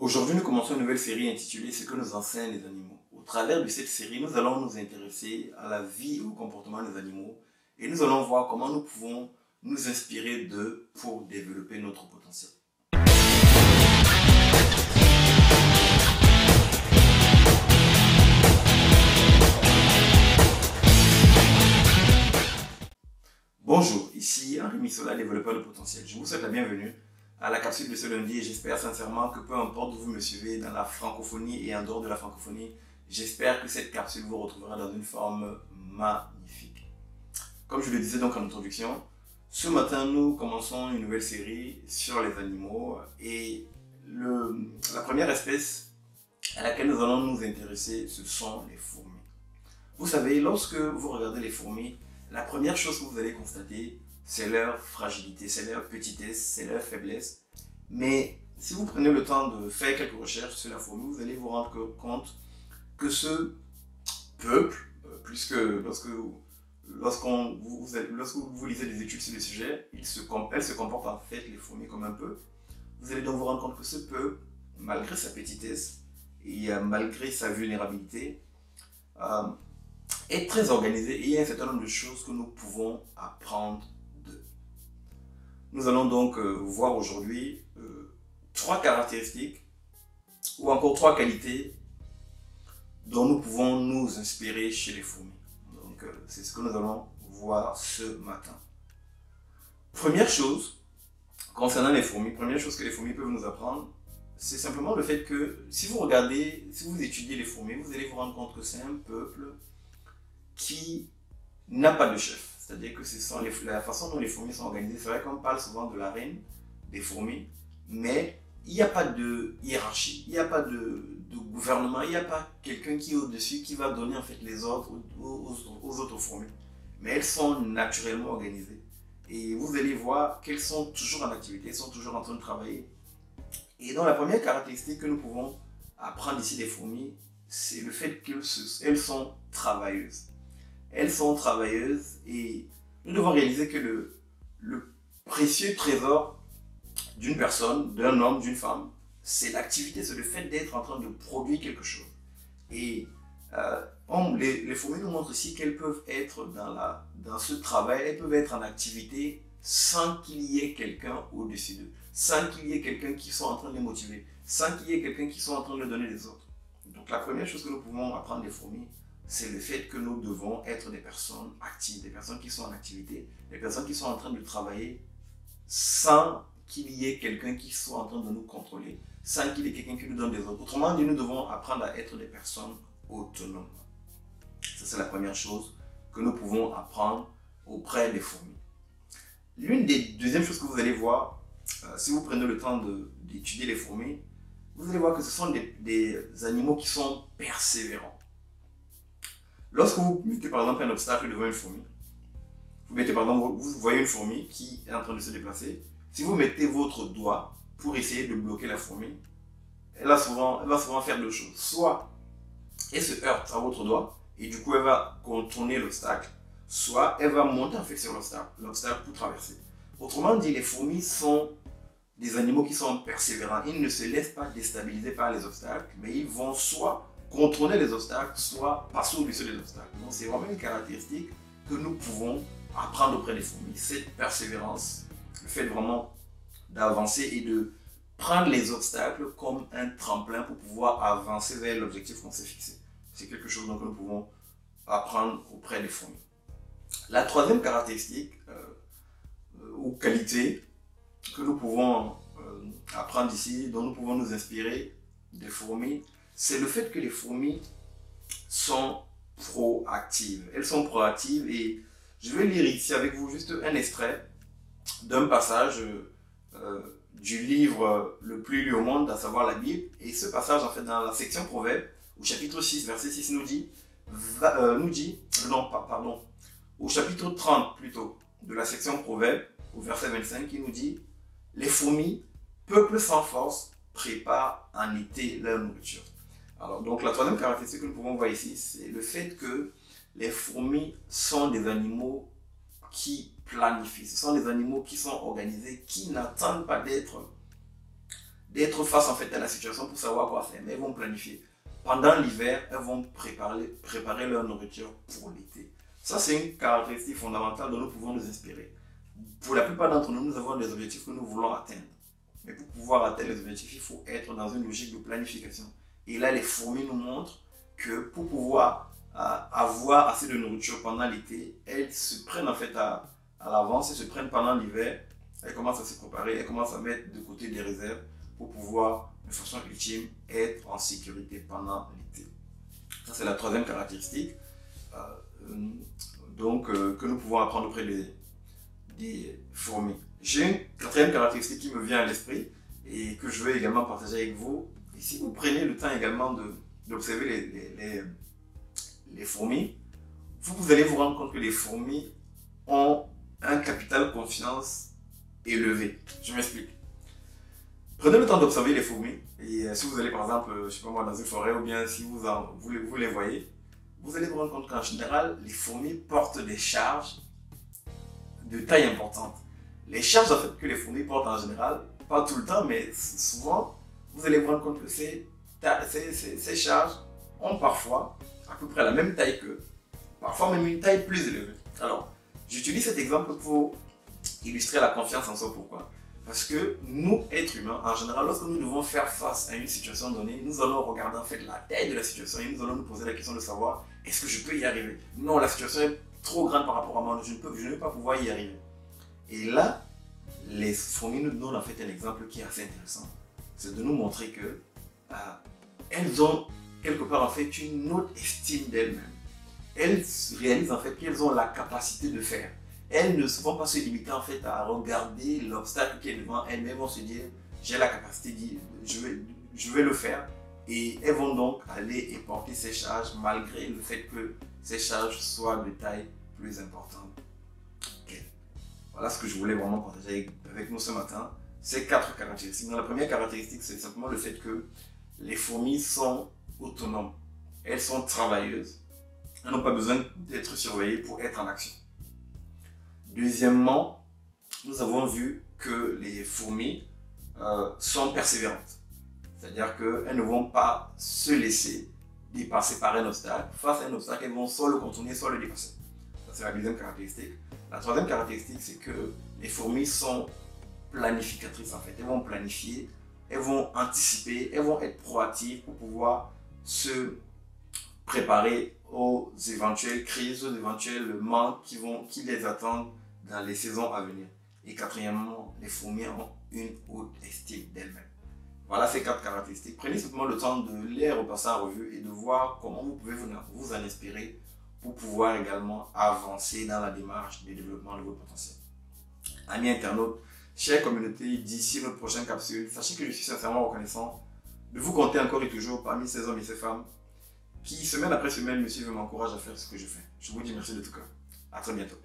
Aujourd'hui, nous commençons une nouvelle série intitulée Ce que nous enseignent les animaux. Au travers de cette série, nous allons nous intéresser à la vie et au comportement des animaux et nous allons voir comment nous pouvons nous inspirer d'eux pour développer notre potentiel. Bonjour, ici Henri Missola, développeur de potentiel. Je vous souhaite la bienvenue à la capsule de ce lundi et j'espère sincèrement que peu importe où vous me suivez dans la francophonie et en dehors de la francophonie, j'espère que cette capsule vous retrouvera dans une forme magnifique. Comme je le disais donc en introduction, ce matin nous commençons une nouvelle série sur les animaux et la première espèce à laquelle nous allons nous intéresser, ce sont les fourmis. Vous savez, lorsque vous regardez les fourmis, la première chose que vous allez constater, c'est leur fragilité, c'est leur petitesse, c'est leur faiblesse. Mais si vous prenez le temps de faire quelques recherches sur la fourmi, vous allez vous rendre compte que ce peuple, euh, puisque lorsque, lorsqu'on, vous, lorsque vous lisez des études sur le sujet, il se, elle se comporte en fait, les fourmis, comme un peuple. Vous allez donc vous rendre compte que ce peuple, malgré sa petitesse et malgré sa vulnérabilité, euh, est très organisé et il y a un certain nombre de choses que nous pouvons apprendre nous allons donc euh, voir aujourd'hui euh, trois caractéristiques ou encore trois qualités dont nous pouvons nous inspirer chez les fourmis. Donc euh, c'est ce que nous allons voir ce matin. Première chose, concernant les fourmis, première chose que les fourmis peuvent nous apprendre, c'est simplement le fait que si vous regardez, si vous étudiez les fourmis, vous allez vous rendre compte que c'est un peuple qui n'a pas de chef. C'est-à-dire que la façon dont les fourmis sont organisées. C'est vrai qu'on parle souvent de la reine des fourmis, mais il n'y a pas de hiérarchie, il n'y a pas de, gouvernement, il n'y a pas quelqu'un qui est au-dessus qui va donner en fait les ordres aux, autres fourmis. Mais elles sont naturellement organisées. Et vous allez voir qu'elles sont toujours en activité, elles sont toujours en train de travailler. Et donc la première caractéristique que nous pouvons apprendre ici des fourmis, c'est le fait qu'elles sont travailleuses elles sont travailleuses et nous devons réaliser que le, le précieux trésor d'une personne, d'un homme, d'une femme, c'est l'activité, c'est le fait d'être en train de produire quelque chose. Et euh, les, fourmis nous montrent aussi qu'elles peuvent être dans, la, dans ce travail, elles peuvent être en activité sans qu'il y ait quelqu'un au-dessus d'eux, sans qu'il y ait quelqu'un qui soit en train de les motiver, sans qu'il y ait quelqu'un qui soit en train de donner des ordres. Donc la première chose que nous pouvons apprendre des fourmis, c'est le fait que nous devons être des personnes actives, des personnes qui sont en activité, des personnes qui sont en train de travailler sans qu'il y ait quelqu'un qui soit en train de nous contrôler, sans qu'il y ait quelqu'un qui nous donne des ordres. Autrement dit, nous devons apprendre à être des personnes autonomes. Ça, c'est la première chose que nous pouvons apprendre auprès des fourmis. L'une des deuxièmes choses que vous allez voir, euh, si vous prenez le temps d'étudier les fourmis, vous allez voir que ce sont des animaux qui sont persévérants. Lorsque vous mettez par exemple un obstacle devant une fourmi, vous mettez par exemple, vous voyez une fourmi qui est en train de se déplacer. Si vous mettez votre doigt pour essayer de bloquer la fourmi, elle va souvent, elle va souvent faire deux choses. Soit elle se heurte à votre doigt et du coup elle va contourner l'obstacle, soit elle va monter en fait sur l'obstacle pour traverser. Autrement dit, les fourmis sont des animaux qui sont persévérants. Ils ne se laissent pas déstabiliser par les obstacles, mais ils vont soit contrôler les obstacles, soit passer au-dessus des obstacles. Donc c'est vraiment une caractéristique que nous pouvons apprendre auprès des fourmis. Cette persévérance, le fait vraiment d'avancer et de prendre les obstacles comme un tremplin pour pouvoir avancer vers l'objectif qu'on s'est fixé. C'est quelque chose dont nous pouvons apprendre auprès des fourmis. La troisième caractéristique euh, ou qualité que nous pouvons euh, apprendre ici, dont nous pouvons nous inspirer des fourmis, c'est le fait que les fourmis sont proactives. Elles sont proactives et je vais lire ici avec vous juste un extrait d'un passage euh, du livre le plus lu au monde, à savoir la Bible. Et ce passage, en fait, dans la section Proverbes, au chapitre 6, verset 6, nous dit, euh, nous dit, non, pardon, au chapitre 30 plutôt, de la section Proverbes, au verset 25, qui nous dit, les fourmis, peuple sans force, préparent en été leur nourriture. Alors, donc, la troisième caractéristique que nous pouvons voir ici, c'est le fait que les fourmis sont des animaux qui planifient. Ce sont des animaux qui sont organisés, qui n'attendent pas d'être d'être face en fait à la situation pour savoir quoi faire, mais elles vont planifier. Pendant l'hiver, elles vont préparer, préparer leur nourriture pour l'été. Ça, c'est une caractéristique fondamentale dont nous pouvons nous inspirer. Pour la plupart d'entre nous, nous avons des objectifs que nous voulons atteindre. Mais pour pouvoir atteindre les objectifs, il faut être dans une logique de planification. Et là, les fourmis nous montrent que pour pouvoir euh, avoir assez de nourriture pendant l'été, elles se prennent en fait à, l'avance, elles se prennent pendant l'hiver, elles commencent à se préparer, elles commencent à mettre de côté des réserves pour pouvoir, de façon ultime, être en sécurité pendant l'été. Ça, c'est la troisième caractéristique euh, donc, euh, que nous pouvons apprendre auprès des fourmis. J'ai une quatrième caractéristique qui me vient à l'esprit et que je veux également partager avec vous. Si vous prenez le temps également d'observer les, les, fourmis, vous, allez vous rendre compte que les fourmis ont un capital confiance élevé. Je m'explique. Prenez le temps d'observer les fourmis. Et euh, si vous allez par exemple, je sais pas moi, dans une forêt ou bien si vous, vous, vous les voyez, vous allez vous rendre compte qu'en général, les fourmis portent des charges de taille importante. Les charges en fait, que les fourmis portent en général, pas tout le temps, mais souvent, vous allez vous rendre compte que ces, charges ont parfois à peu près la même taille que, parfois même une taille plus élevée. Alors, j'utilise cet exemple pour illustrer la confiance en soi. Pourquoi? Parce que nous, êtres humains, en général, lorsque nous devons faire face à une situation donnée, nous allons regarder en fait la taille de la situation et nous allons nous poser la question de savoir est-ce que je peux y arriver? Non, la situation est trop grande par rapport à moi, je ne, peux, je ne vais pas pouvoir y arriver. Et là, les fourmis nous donnent en fait un exemple qui est assez intéressant. C'est de nous montrer que euh, elles ont quelque part en fait une autre estime d'elles-mêmes. Elles réalisent en fait qu'elles ont la capacité de faire. Elles ne vont pas se limiter en fait à regarder l'obstacle qui est devant elles, mais vont se dire j'ai la capacité, de, je vais, je vais le faire. Et elles vont donc aller et porter ces charges malgré le fait que ces charges soient de taille plus importante voilà ce que je voulais vraiment partager avec, nous ce matin. Ces quatre caractéristiques. la première caractéristique, c'est simplement le fait que les fourmis sont autonomes. Elles sont travailleuses. Elles n'ont pas besoin d'être surveillées pour être en action. Deuxièmement, nous avons vu que les fourmis euh, sont persévérantes. C'est-à-dire qu'elles ne vont pas se laisser dépasser par un obstacle. Face à un obstacle, elles vont soit le contourner, soit le dépasser. Ça, c'est la deuxième caractéristique. La troisième caractéristique, c'est que les fourmis sont planificatrices en fait. Elles vont planifier, elles vont anticiper, elles vont être proactives pour pouvoir se préparer aux éventuelles crises, aux éventuels manques qui, vont, qui les attendent dans les saisons à venir. Et quatrièmement, les fourmis ont une haute estime d'elles-mêmes. Voilà ces quatre caractéristiques. Prenez simplement le temps de les repasser en revue et de voir comment vous pouvez vous en inspirer pour pouvoir également avancer dans la démarche de développement de votre potentiel. Amis internautes, chère communauté, d'ici notre prochaine capsule, sachez que je suis sincèrement reconnaissant de vous compter encore et toujours parmi ces hommes et ces femmes qui, semaine après semaine, me suivent et m'encouragent à faire ce que je fais. Je vous dis merci de tout cœur. À très bientôt.